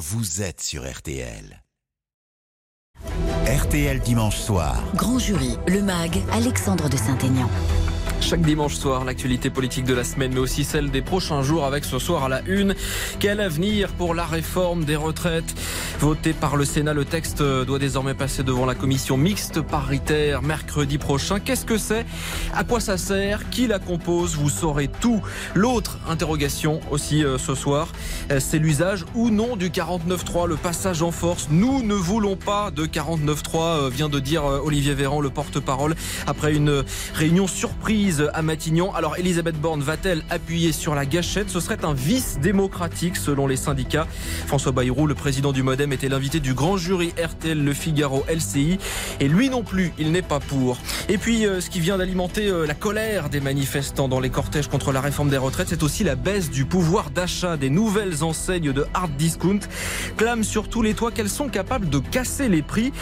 vous êtes sur RTL. RTL dimanche soir. Grand jury, le MAG, Alexandre de Saint-Aignan. Chaque dimanche soir, l'actualité politique de la semaine, mais aussi celle des prochains jours, avec ce soir à la une. Quel avenir pour la réforme des retraites? Voté par le Sénat, le texte doit désormais passer devant la commission mixte paritaire mercredi prochain. Qu'est-ce que c'est? À quoi ça sert? Qui la compose? Vous saurez tout. L'autre interrogation aussi euh, ce soir, euh, c'est l'usage ou non du 49.3, le passage en force. Nous ne voulons pas de 49.3, euh, vient de dire Olivier Véran, le porte-parole, après une réunion surprise à Matignon. Alors Elisabeth Borne va-t-elle appuyer sur la gâchette? Ce serait un vice démocratique selon les syndicats. François Bayrou, le président du Modem, était l'invité du grand jury RTL Le Figaro LCI. Et lui non plus, il n'est pas pour. Et puis euh, ce qui vient d'alimenter euh, la colère des manifestants dans les cortèges contre la réforme des retraites, c'est aussi la baisse du pouvoir d'achat des nouvelles enseignes de hard discount. Clament sur tous les toits qu'elles sont capables de casser les prix.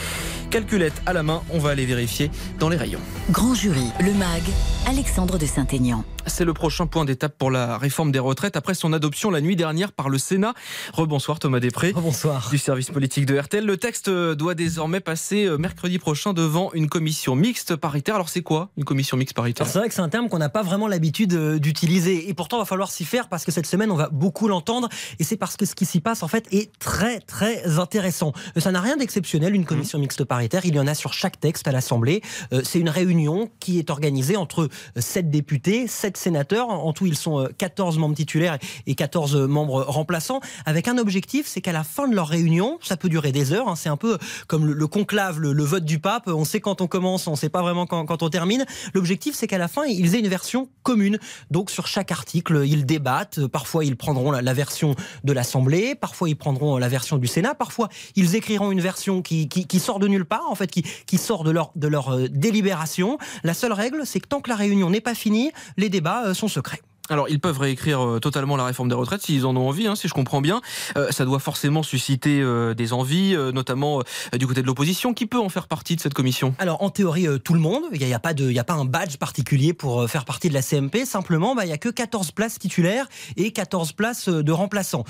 Calculette à la main, on va aller vérifier dans les rayons. Grand jury, le MAG, Alexandre de Saint-Aignan. C'est le prochain point d'étape pour la réforme des retraites après son adoption la nuit dernière par le Sénat. Rebonsoir Thomas Després. Rebonsoir. Du service politique de RTL. Le texte doit désormais passer euh, mercredi prochain devant une commission mixte paritaire. Alors c'est quoi une commission mixte paritaire? C'est vrai que c'est un terme qu'on n'a pas vraiment l'habitude euh, d'utiliser et pourtant il va falloir s'y faire parce que cette semaine on va beaucoup l'entendre et c'est parce que ce qui s'y passe en fait est très très intéressant. Euh, ça n'a rien d'exceptionnel une commission mixte paritaire. Il y en a sur chaque texte à l'Assemblée. C'est une réunion qui est organisée entre 7 députés, 7 sénateurs. En tout, ils sont 14 euh, membres titulaires et 14 membres remplaçants, avec un objectif, c'est qu'à la fin de leur réunion, ça peut durer des heures, hein, c'est un peu comme le, conclave, le, vote du pape, on sait quand on commence, on ne sait pas vraiment quand, on termine. L'objectif, c'est qu'à la fin, ils aient une version commune. Donc sur chaque article, ils débattent, parfois ils prendront la, version de l'Assemblée, parfois ils prendront la version du Sénat, parfois ils écriront une version qui, sort de nulle part, en fait, qui, sort de leur, de leur euh, délibération. La seule règle, c'est que tant que la réunion n'est pas finie, les débats euh, sont secrets. Alors, ils peuvent réécrire euh, totalement la réforme des retraites s'ils en ont envie, hein, si je comprends bien. Euh, ça doit forcément susciter euh, des envies, notamment du côté de l'opposition. Qui peut en faire partie de cette commission? Alors, en théorie, tout le monde. Il n'y a, pas de, un badge particulier pour faire partie de la CMP. Simplement, bah, il n'y a que 14 places titulaires et 14 places de remplaçants.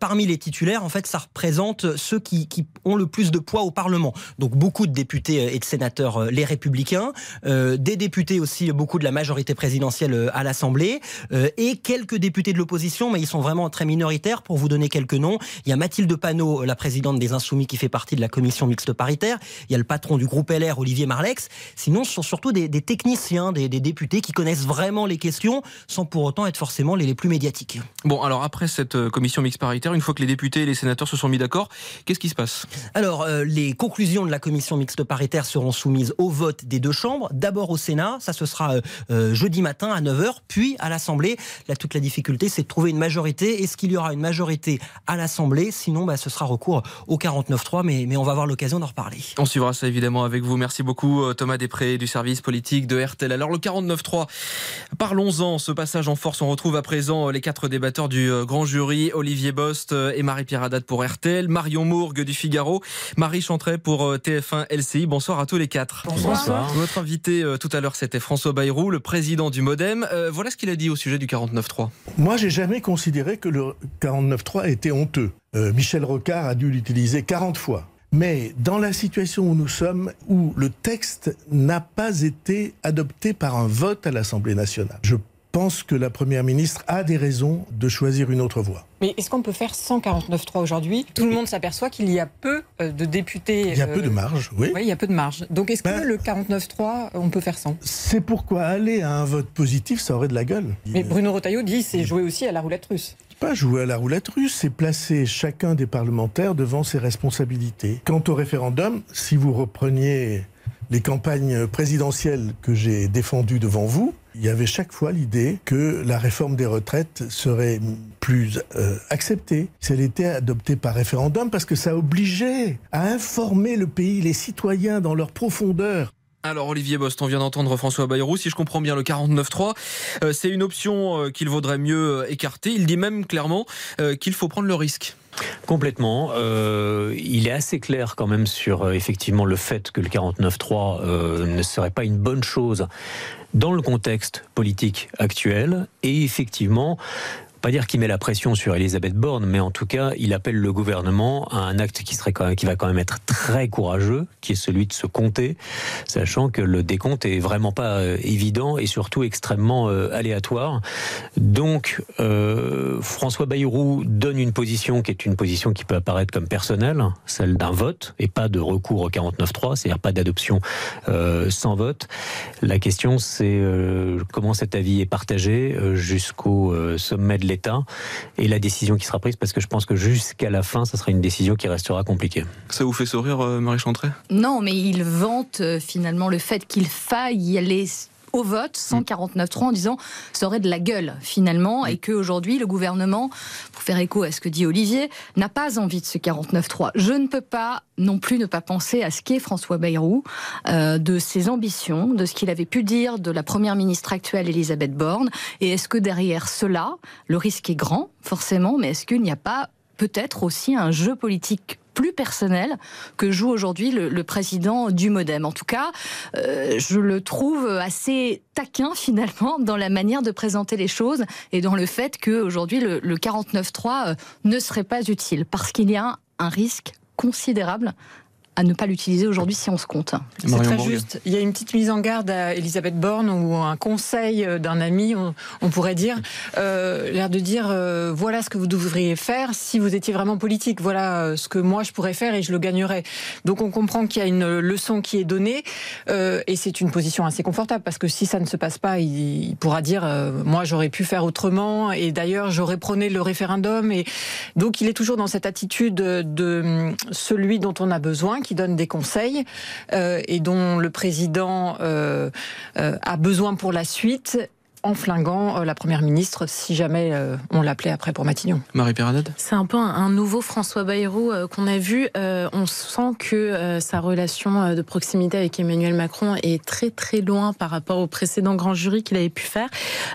parmi les titulaires, en fait, ça représente ceux qui, qui, ont le plus de poids au Parlement. Donc, beaucoup de députés et de sénateurs, les républicains, des députés aussi, beaucoup de la majorité présidentielle à l'Assemblée et quelques députés de l'opposition, mais ils sont vraiment très minoritaires. Pour vous donner quelques noms, il y a Mathilde Panot, la présidente des Insoumis, qui fait partie de la commission mixte paritaire. Il y a le patron du groupe LR, Olivier Marlex. Sinon, ce sont surtout des, techniciens, des, députés qui connaissent vraiment les questions, sans pour autant être forcément les, les plus médiatiques. Bon, alors après cette euh, commission mixte paritaire, une fois que les députés et les sénateurs se sont mis d'accord, qu'est-ce qui se passe? Alors, euh, les conclusions de la commission mixte paritaire seront soumises au vote des deux chambres. D'abord au Sénat, ça ce sera jeudi matin à 9h, puis à l'Assemblée. Là, toute la difficulté, c'est de trouver une majorité. Est-ce qu'il y aura une majorité à l'Assemblée? Sinon, bah, ce sera recours au 49-3, mais, mais on va avoir l'occasion d'en reparler. On suivra ça évidemment avec vous. Merci beaucoup, euh, Thomas Després, du service politique de RTL. Alors, le 49-3, parlons-en. Ce passage en force, on retrouve à présent euh, les quatre débatteurs du euh, grand jury Olivier Bost et Marie-Pierre Haddad pour RTL, Marion Mourgue du Figaro, Marie Chantret pour TF1 LCI. Bonsoir à tous les quatre. Bonsoir. Votre invité tout à l'heure, c'était François Bayrou, le président du Modem. voilà ce qu'il a dit au sujet du 49.3 Moi, j'ai jamais considéré que le 49.3 était honteux. Euh, Michel Rocard a dû l'utiliser 40 fois. Mais dans la situation où nous sommes, où le texte n'a pas été adopté par un vote à l'Assemblée nationale, je pense que la Première ministre a des raisons de choisir une autre voie. Mais est-ce qu'on peut faire 149.3 aujourd'hui? Tout le monde s'aperçoit qu'il y a peu euh, de députés. Il y a peu de euh, marge, oui. Oui, il y a peu de marge. Donc est-ce que ben, le 49.3, on peut faire 100 C'est pourquoi aller à un vote positif, ça aurait de la gueule. Mais Bruno Retailleau dit c'est jouer aussi à la roulette russe pas jouer à la roulette russe, c'est placer chacun des parlementaires devant ses responsabilités. Quant au référendum, si vous repreniez les campagnes présidentielles que j'ai défendues devant vous, il y avait chaque fois l'idée que la réforme des retraites serait plus euh, acceptée si elle était adoptée par référendum, parce que ça obligeait à informer le pays, les citoyens dans leur profondeur. Alors Olivier Bost, on vient d'entendre François Bayrou. Si je comprends bien le 49.3, euh, c'est une option euh, qu'il vaudrait mieux écarter. Il dit même clairement qu'il faut prendre le risque. Complètement. Euh, il est assez clair quand même sur euh, effectivement le fait que le 49.3 euh, ne serait pas une bonne chose dans le contexte politique actuel et effectivement pas dire qu'il met la pression sur Elisabeth Borne, mais en tout cas, il appelle le gouvernement à un acte qui, serait qui va quand même être très courageux, qui est celui de se compter, sachant que le décompte est vraiment pas euh, évident et surtout extrêmement euh, aléatoire. Donc, euh, François Bayrou donne une position qui est une position qui peut apparaître comme personnelle, celle d'un vote et pas de recours au 49.3, c'est-à-dire pas d'adoption sans vote. La question, c'est comment cet avis est partagé jusqu'au sommet de l'État et la décision qui sera prise, parce que je pense que jusqu'à la fin, ça sera une décision qui restera compliquée. Ça vous fait sourire, euh, Marie Chantrey? Non, mais il vante euh, finalement le fait qu'il faille y aller au vote, 149.3, en disant ça aurait de la gueule finalement, et qu'aujourd'hui le gouvernement, pour faire écho à ce que dit Olivier, n'a pas envie de ce 49.3. Je ne peux pas non plus ne pas penser à ce qu'est François Bayrou, euh, de ses ambitions, de ce qu'il avait pu dire de la première ministre actuelle Elisabeth Borne, et est-ce que derrière cela, le risque est grand, forcément, mais est-ce qu'il n'y a pas peut-être aussi un jeu politique plus personnel que joue aujourd'hui le, président du Modem. En tout cas, euh, je le trouve assez taquin finalement dans la manière de présenter les choses et dans le fait qu'aujourd'hui le, le 49.3 euh, ne serait pas utile parce qu'il y a un risque considérable à ne pas l'utiliser aujourd'hui si on se compte. C'est très juste. Il y a une petite mise en garde à Elisabeth Borne ou un conseil d'un ami, on, on pourrait dire, euh, l'air de dire euh, voilà ce que vous devriez faire si vous étiez vraiment politique. Voilà euh, ce que moi je pourrais faire et je le gagnerais. Donc on comprend qu'il y a une leçon qui est donnée euh, et c'est une position assez confortable parce que si ça ne se passe pas, il, il pourra dire euh, moi j'aurais pu faire autrement et d'ailleurs j'aurais prôné le référendum et donc il est toujours dans cette attitude de hum, celui dont on a besoin qui donne des conseils euh, et dont le président euh, euh, a besoin pour la suite en flinguant euh, la première ministre si jamais euh, on l'appelait après pour Matignon. Marie Perradette C'est un peu un, un nouveau François Bayrou euh, qu'on a vu. Euh, on sent que euh, sa relation euh, de proximité avec Emmanuel Macron est très très loin par rapport au précédent grand jury qu'il avait pu faire.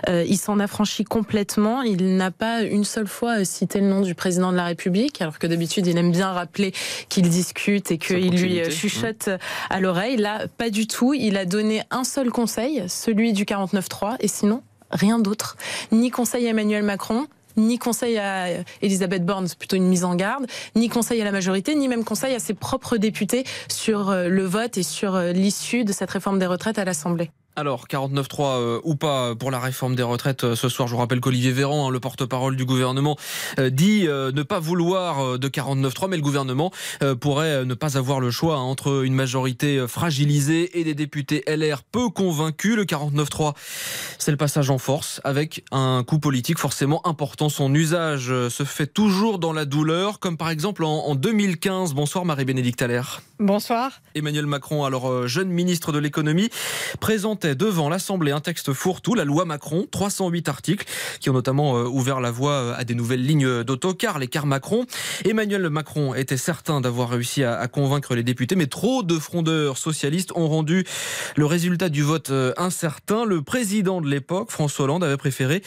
Euh, il s'en affranchit complètement. Il n'a pas une seule fois euh, cité le nom du président de la République, alors que d'habitude il aime bien rappeler qu'ils discutent et qu'il lui euh, chuchote à l'oreille. Là, pas du tout. Il a donné un seul conseil, celui du 49-3, et sinon rien d'autre. Ni conseil à Emmanuel Macron, ni conseil à Elisabeth Borne, c'est plutôt une mise en garde, ni conseil à la majorité, ni même conseil à ses propres députés sur euh, le vote et sur euh, l'issue de cette réforme des retraites à l'Assemblée. Alors, 49.3 euh, ou pas pour la réforme des retraites euh, ce soir, je vous rappelle qu'Olivier Véran, hein, le porte-parole du gouvernement, euh, dit euh, ne pas vouloir euh, de 49.3, mais le gouvernement euh, pourrait euh, ne pas avoir le choix hein, entre une majorité euh, fragilisée et des députés LR peu convaincus. Le 49.3, c'est le passage en force avec un coût politique forcément important. Son usage euh, se fait toujours dans la douleur, comme par exemple en, en 2015. Bonsoir Marie-Bénédicte Allaire. Bonsoir. Emmanuel Macron, alors euh, jeune ministre de l'économie, présentait devant l'Assemblée un texte fourre-tout, la loi Macron, 308 articles, qui ont notamment euh, ouvert la voie euh, à des nouvelles lignes d'autocars, les cars Macron. Emmanuel Macron était certain d'avoir réussi à, convaincre les députés, mais trop de frondeurs socialistes ont rendu le résultat du vote euh, incertain. Le président de l'époque, François Hollande, avait préféré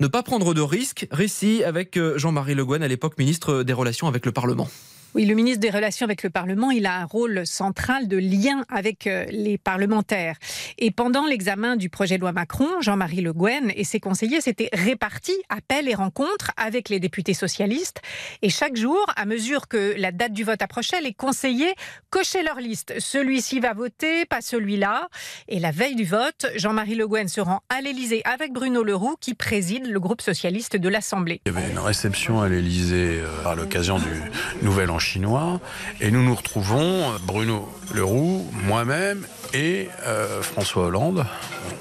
ne pas prendre de risques. Récit avec Jean-Marie Le Guen, à l'époque ministre des Relations avec le Parlement. Oui, le ministre des Relations avec le Parlement, il a un rôle central de lien avec euh, les parlementaires. Et pendant l'examen du projet de loi Macron, Jean-Marie Le Guen et ses conseillers s'étaient répartis appels et rencontres avec les députés socialistes. Et chaque jour, à mesure que la date du vote approchait, les conseillers cochaient leur liste. Celui-ci va voter, pas celui-là. Et la veille du vote, Jean-Marie Le Guen se rend à l'Élysée avec Bruno Leroux, qui préside le groupe socialiste de l'Assemblée. Il y avait une réception à l'Elysée à l'occasion du Nouvel An chinois et nous nous retrouvons, Bruno Leroux, moi-même et euh, François Hollande.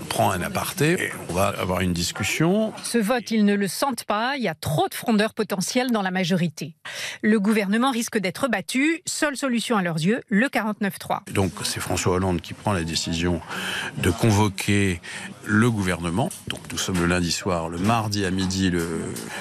On prend un aparté et on va avoir une discussion. Ce vote, ils ne le sentent pas. Il y a trop de frondeurs potentiels dans la majorité. Le gouvernement risque d'être battu. Seule solution à leurs yeux, le 49-3. Donc c'est François Hollande qui prend la décision de convoquer le gouvernement. Donc nous sommes le lundi soir, le mardi à midi, le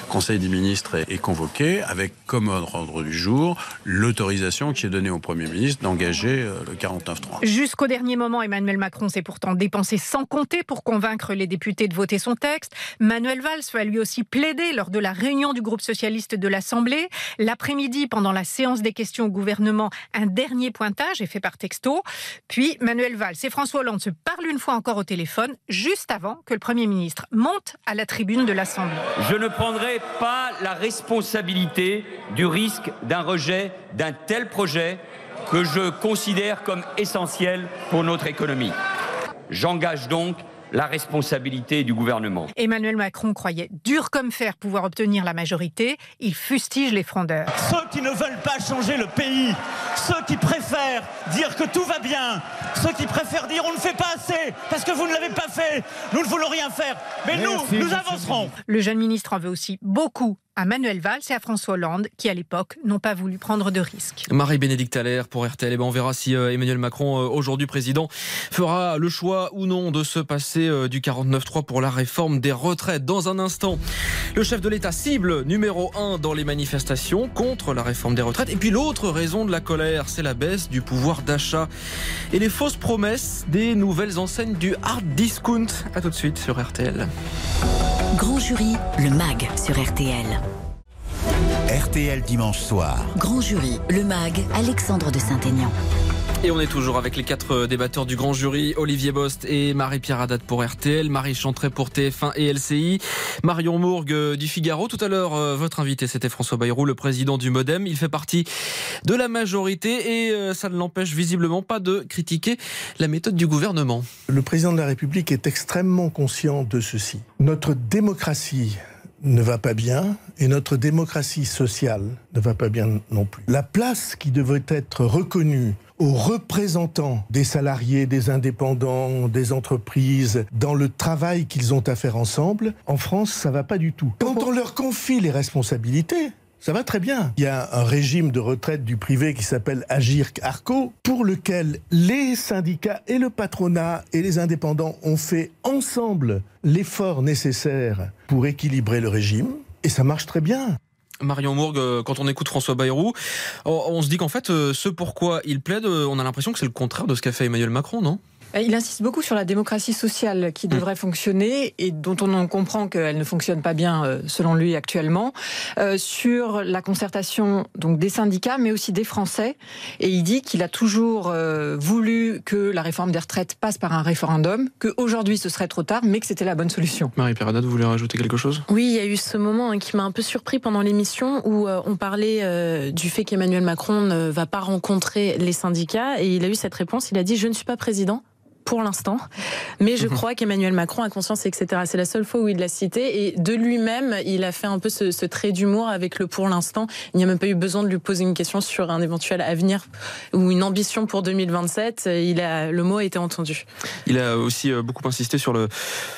Conseil des ministres est, est convoqué avec comme ordre du jour l'autorisation qui est donnée au Premier ministre d'engager euh, le 49-3. Jusqu'au dernier moment, Emmanuel Macron s'est pourtant dépensé sans compter pour convaincre les députés de voter son texte. Manuel Valls va lui aussi plaider lors de la réunion du groupe socialiste de l'Assemblée. L'après-midi, pendant la séance des questions au gouvernement, un dernier pointage est fait par texto. Puis Manuel Valls et François Hollande se parlent une fois encore au téléphone, juste avant que le Premier ministre monte à la tribune de l'Assemblée. Je ne prendrai pas la responsabilité du risque d'un rejet d'un tel projet que je considère comme essentiel pour notre économie. J'engage donc la responsabilité du gouvernement. Emmanuel Macron croyait dur comme fer pouvoir obtenir la majorité. Il fustige les frondeurs. Ceux qui ne veulent pas changer le pays, ceux qui préfèrent dire que tout va bien, ceux qui préfèrent dire on ne fait pas assez parce que vous ne l'avez pas fait, nous ne voulons rien faire, mais nous, nous avancerons. Le jeune ministre en veut aussi beaucoup à Manuel Valls et à François Hollande, qui à l'époque n'ont pas voulu prendre de risques. Marie-Bénédicte Allaire pour RTL. Et ben on verra si euh, Emmanuel Macron, euh, aujourd'hui président, fera le choix ou non de se passer euh, du 49-3 pour la réforme des retraites. Dans un instant, le chef de l'État cible numéro 1 dans les manifestations contre la réforme des retraites. Et puis l'autre raison de la colère, c'est la baisse du pouvoir d'achat et les fausses promesses des nouvelles enseignes du hard discount. A tout de suite sur RTL. Grand jury, le MAG sur RTL. RTL dimanche soir. Grand jury, le MAG, Alexandre de Saint-Aignan. Et on est toujours avec les quatre débatteurs du grand jury, Olivier Bost et Marie-Pierre Haddad pour RTL, Marie Chantré pour TF1 et LCI, Marion Mourgue du Figaro. Tout à l'heure, euh, votre invité, c'était François Bayrou, le président du Modem. Il fait partie de la majorité et euh, ça ne l'empêche visiblement pas de critiquer la méthode du gouvernement. Le président de la République est extrêmement conscient de ceci. Notre démocratie ne va pas bien et notre démocratie sociale ne va pas bien non plus. La place qui devait être reconnue aux représentants des salariés, des indépendants, des entreprises, dans le travail qu'ils ont à faire ensemble, en France, ça va pas du tout. Quand on leur confie les responsabilités, ça va très bien. Il y a un régime de retraite du privé qui s'appelle Agir Arco, pour lequel les syndicats et le patronat et les indépendants ont fait ensemble l'effort nécessaire pour équilibrer le régime. Et ça marche très bien. Marion Mourgue, euh, quand on écoute François Bayrou, on se dit qu'en fait, euh, ce pourquoi il plaide, euh, on a l'impression que c'est le contraire de ce qu'a fait Emmanuel Macron, non? Il insiste beaucoup sur la démocratie sociale qui devrait mmh. fonctionner et dont on en comprend qu'elle ne fonctionne pas bien selon lui actuellement, sur la concertation donc des syndicats mais aussi des Français. Et il dit qu'il a toujours voulu que la réforme des retraites passe par un référendum, qu'aujourd'hui ce serait trop tard, mais que c'était la bonne solution. Marie-Pierre vous voulez rajouter quelque chose? Oui, il y a eu ce moment hein, qui m'a un peu surpris pendant l'émission où on parlait du fait qu'Emmanuel Macron ne va pas rencontrer les syndicats et il a eu cette réponse, il a dit je ne suis pas président pour l'instant. Mais je mhm. crois qu'Emmanuel Macron a conscience, etc. C'est la seule fois où il l'a cité. Et de lui-même, il a fait un peu ce, trait d'humour avec le pour l'instant. Il n'y a même pas eu besoin de lui poser une question sur un éventuel avenir ou une ambition pour 2027. Il a, le mot a été entendu. Il a aussi euh, beaucoup insisté sur le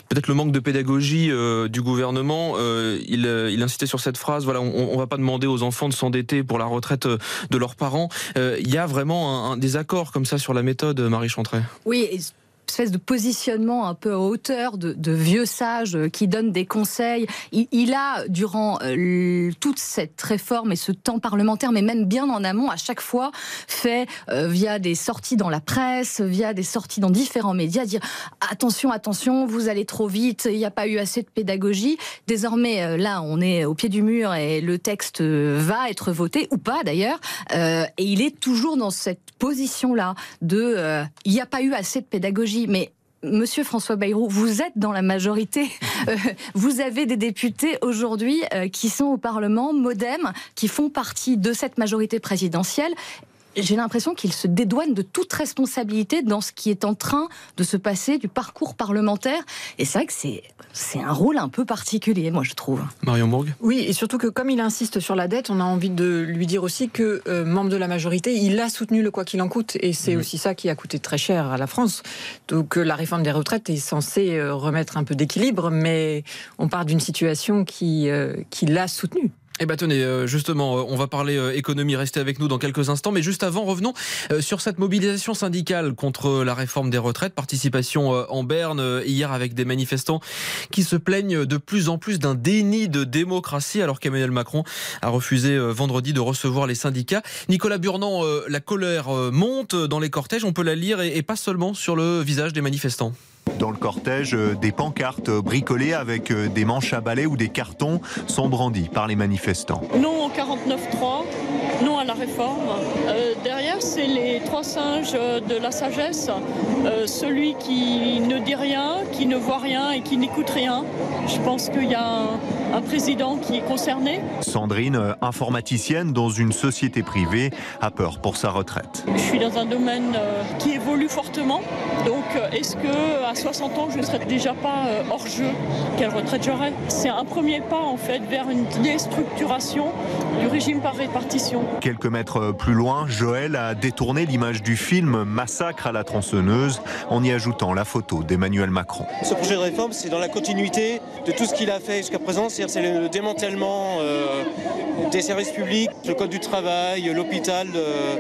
peut-être le manque de pédagogie euh, du gouvernement. Euh, il, il insistait sur cette phrase voilà, on, ne va pas demander aux enfants de s'endetter pour la retraite de leurs parents. il y a vraiment un, un désaccord comme ça sur la méthode, Marie Chantray. Oui espèce de positionnement un peu à hauteur de, vieux sages euh, qui donnent des conseils. Il, a, durant euh, toute cette réforme et ce temps parlementaire, mais même bien en amont, à chaque fois, fait euh, via des sorties dans la presse, via des sorties dans différents médias, dire attention, attention, vous allez trop vite, il n'y a pas eu assez de pédagogie. Désormais, là, on est au pied du mur et le texte va être voté, ou pas d'ailleurs, et il est toujours dans cette position-là de il n'y a pas eu assez de pédagogie mais Monsieur François Bayrou, vous êtes dans la majorité. Euh, vous avez des députés aujourd'hui euh, qui sont au Parlement, Modem, qui font partie de cette majorité présidentielle j'ai l'impression qu'il se dédouane de toute responsabilité dans ce qui est en train de se passer du parcours parlementaire. Et c'est vrai que c'est, c'est un rôle un peu particulier, moi, je trouve. Marion Bourg? Oui, et surtout que comme il insiste sur la dette, on a envie de lui dire aussi que, euh, membre de la majorité, il a soutenu le quoi qu'il en coûte. Et c'est aussi ça qui a coûté très cher à la France. Donc euh, la réforme des retraites est censée euh, remettre un peu d'équilibre, mais on part d'une situation qui, qui l'a soutenu. Eh bien tenez, euh, justement, euh, on va parler euh, économie, restez avec nous dans quelques instants, mais juste avant, revenons sur cette mobilisation syndicale contre la réforme des retraites, participation en Berne hier avec des manifestants qui se plaignent de plus en plus d'un déni de démocratie alors qu'Emmanuel Macron a refusé vendredi de recevoir les syndicats. Nicolas Burnand, la colère monte dans les cortèges, on peut la lire et pas seulement sur le visage des manifestants. Dans le cortège, euh, des pancartes bricolées avec euh, des manches à balai ou des cartons sont brandis par les manifestants. Non au 49.3, non à la réforme. Euh, derrière, c'est les trois singes de la sagesse. celui qui ne dit rien, qui ne voit rien et qui n'écoute rien. Je pense qu'il y a un, un, président qui est concerné. Sandrine, informaticienne dans une société privée, a peur pour sa retraite. Je suis dans un domaine qui évolue fortement. Donc, est-ce que à 60 ans, je ne serais déjà pas euh, hors jeu? Quelle retraite j'aurais? C'est un premier pas en fait vers une déstructuration du régime par répartition. Quelques mètres plus loin, Joël a détourné l'image du film Massacre à la tronçonneuse en y ajoutant la photo d'Emmanuel Macron. Ce projet de réforme, c'est dans la continuité de tout ce qu'il a fait jusqu'à présent, c'est le démantèlement euh, des services publics, le code du travail, l'hôpital, euh,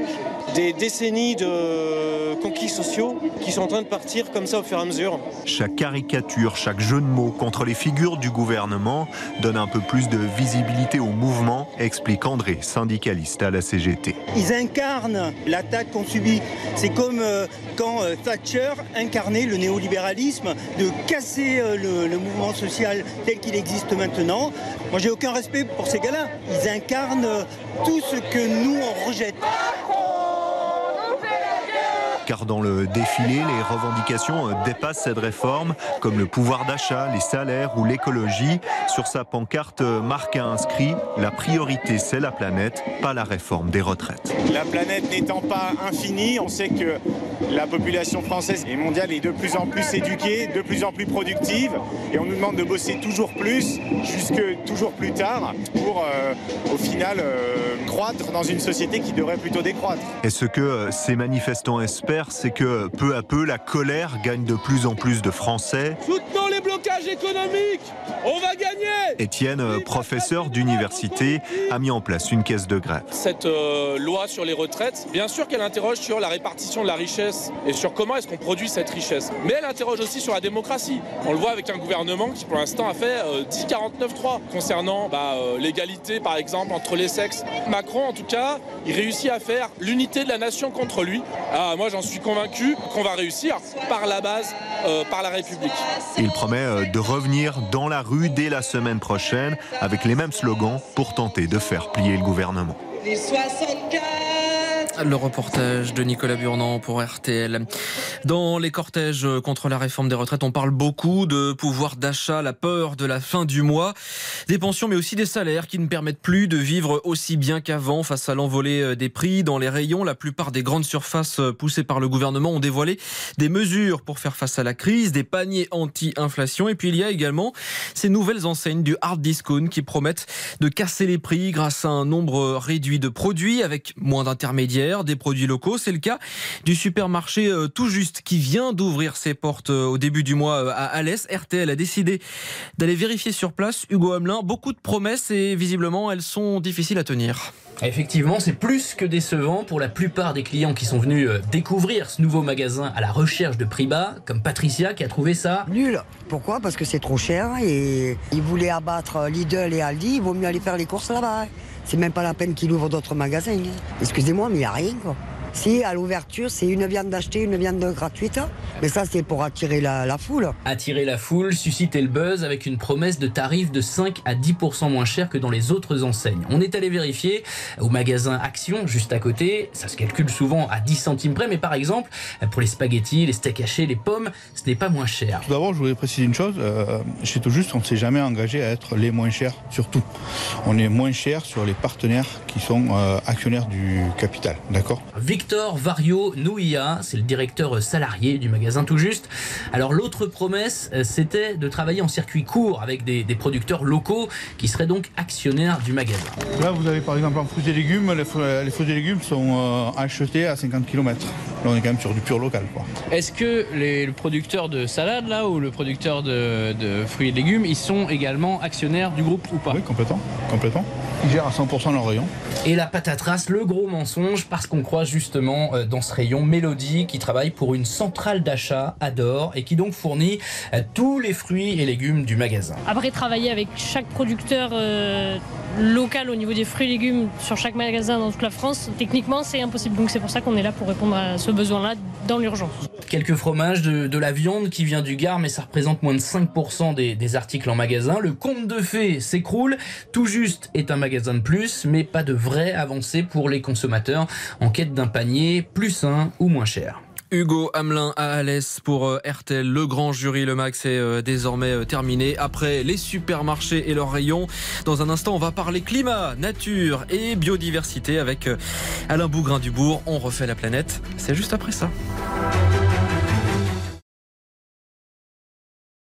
des décennies de conquis sociaux qui sont en train de partir comme ça au fur et à mesure. Chaque caricature, chaque jeu de mots contre les figures du gouvernement donne un peu plus de visibilité au mouvement, explique André, syndicaliste à la CGT. Ils incarnent l'attaque qu'on subit. C'est comme euh, quand euh, Thatcher incarnait le néolibéralisme, de casser euh, le, le mouvement social tel qu'il existe maintenant. Moi, j'ai aucun respect pour ces gars-là. Ils incarnent tout ce que nous on rejette car dans le défilé, les revendications dépassent cette réforme, comme le pouvoir d'achat, les salaires ou l'écologie. Sur sa pancarte, Marc a inscrit La priorité, c'est la planète, pas la réforme des retraites. La planète n'étant pas infinie, on sait que la population française et mondiale est de plus en plus éduquée, de plus en plus productive, et on nous demande de bosser toujours plus, jusque toujours plus tard, pour euh, au final euh, croître dans une société qui devrait plutôt décroître. Et ce que ces manifestants espèrent, c'est que peu à peu, la colère gagne de plus en plus de Français. Économiques On va gagner Étienne, professeur d'université, a mis en place une caisse de grève. Cette euh, loi sur les retraites, bien sûr qu'elle interroge sur la répartition de la richesse et sur comment est-ce qu'on produit cette richesse. Mais elle interroge aussi sur la démocratie. On le voit avec un gouvernement qui pour l'instant a fait euh, 10-49-3 concernant bah, euh, l'égalité par exemple entre les sexes. Macron en tout cas, il réussit à faire l'unité de la nation contre lui. Ah, moi j'en suis convaincu qu'on va réussir par la base, euh, par la République. Il promet euh, de revenir dans la rue dès la semaine prochaine avec les mêmes slogans pour tenter de faire plier le gouvernement. Les 64 le reportage de Nicolas Burnand pour RTL. Dans les cortèges contre la réforme des retraites, on parle beaucoup de pouvoir d'achat, la peur de la fin du mois, des pensions mais aussi des salaires qui ne permettent plus de vivre aussi bien qu'avant face à l'envolée des prix dans les rayons. La plupart des grandes surfaces poussées par le gouvernement ont dévoilé des mesures pour faire face à la crise, des paniers anti-inflation et puis il y a également ces nouvelles enseignes du hard discount qui promettent de casser les prix grâce à un nombre réduit de produits avec moins d'intermédiaires des produits locaux. C'est le cas du supermarché euh, Tout Juste qui vient d'ouvrir ses portes euh, au début du mois euh, à Alès. RTL a décidé d'aller vérifier sur place. Hugo Hamelin, beaucoup de promesses et visiblement elles sont difficiles à tenir. Effectivement, c'est plus que décevant pour la plupart des clients qui sont venus découvrir ce nouveau magasin à la recherche de prix bas, comme Patricia qui a trouvé ça nul. Pourquoi? Parce que c'est trop cher et ils voulaient abattre Lidl et Aldi, il vaut mieux aller faire les courses là-bas. C'est même pas la peine qu'il ouvre d'autres magasins. Hein. Excusez-moi, mais il n'y a rien, quoi. Si, à l'ouverture, c'est une viande d'achetée, une viande gratuite. Mais ça, c'est pour attirer la, foule. Attirer la foule, susciter le buzz avec une promesse de tarif de 5 à 10% moins cher que dans les autres enseignes. On est allé vérifier au magasin Action, juste à côté. Ça se calcule souvent à 10 centimes près, mais par exemple, pour les spaghettis, les steaks hachés, les pommes, ce n'est pas moins cher. Tout d'abord, je voulais préciser une chose. Euh, chez Tout Juste, on ne s'est jamais engagé à être les moins chers sur tout. On est moins cher sur les partenaires qui sont euh, actionnaires du capital. D'accord? Victor Vario Nouia, c'est le directeur salarié du magasin Tout Juste. Alors l'autre promesse, euh, c'était de travailler en circuit court avec des, producteurs locaux qui seraient donc actionnaires du magasin. Là, vous avez par exemple en fruits et légumes, les fruits, et légumes sont euh, achetés à 50 km. Là, on est quand même sur du pur local. Est-ce que les, le producteur de salade là ou le producteur de, de fruits et légumes, ils sont également actionnaires du groupe ou pas? Oui, complètement, complètement. Ils gèrent à 100% leur rayon. Et la patatras, le gros mensonge, parce qu'on croit justement euh, dans ce rayon Mélodie qui travaille pour une centrale d'achat à Dor et qui donc fournit euh, tous les fruits et légumes du magasin. Après, travailler avec chaque producteur euh, local au niveau des fruits et légumes sur chaque magasin dans toute la France, techniquement, c'est impossible. Donc c'est pour ça qu'on est là pour répondre à ce besoin-là dans l'urgence. Quelques fromages, de, la viande qui vient du Gard, mais ça représente moins de 5% des, des articles en magasin. Le conte de fées s'écroule. Tout juste est un magasin de plus, mais pas de vraie avancée pour les consommateurs en quête d'un panier plus sain ou moins cher. Hugo Hamelin à Alès pour euh, RTL. Le grand jury, le max est euh, désormais euh, terminé. Après les supermarchés et leurs rayons, dans un instant, on va parler climat, nature et biodiversité avec Alain Bougrain-Dubourg. On refait la planète. C'est juste après ça.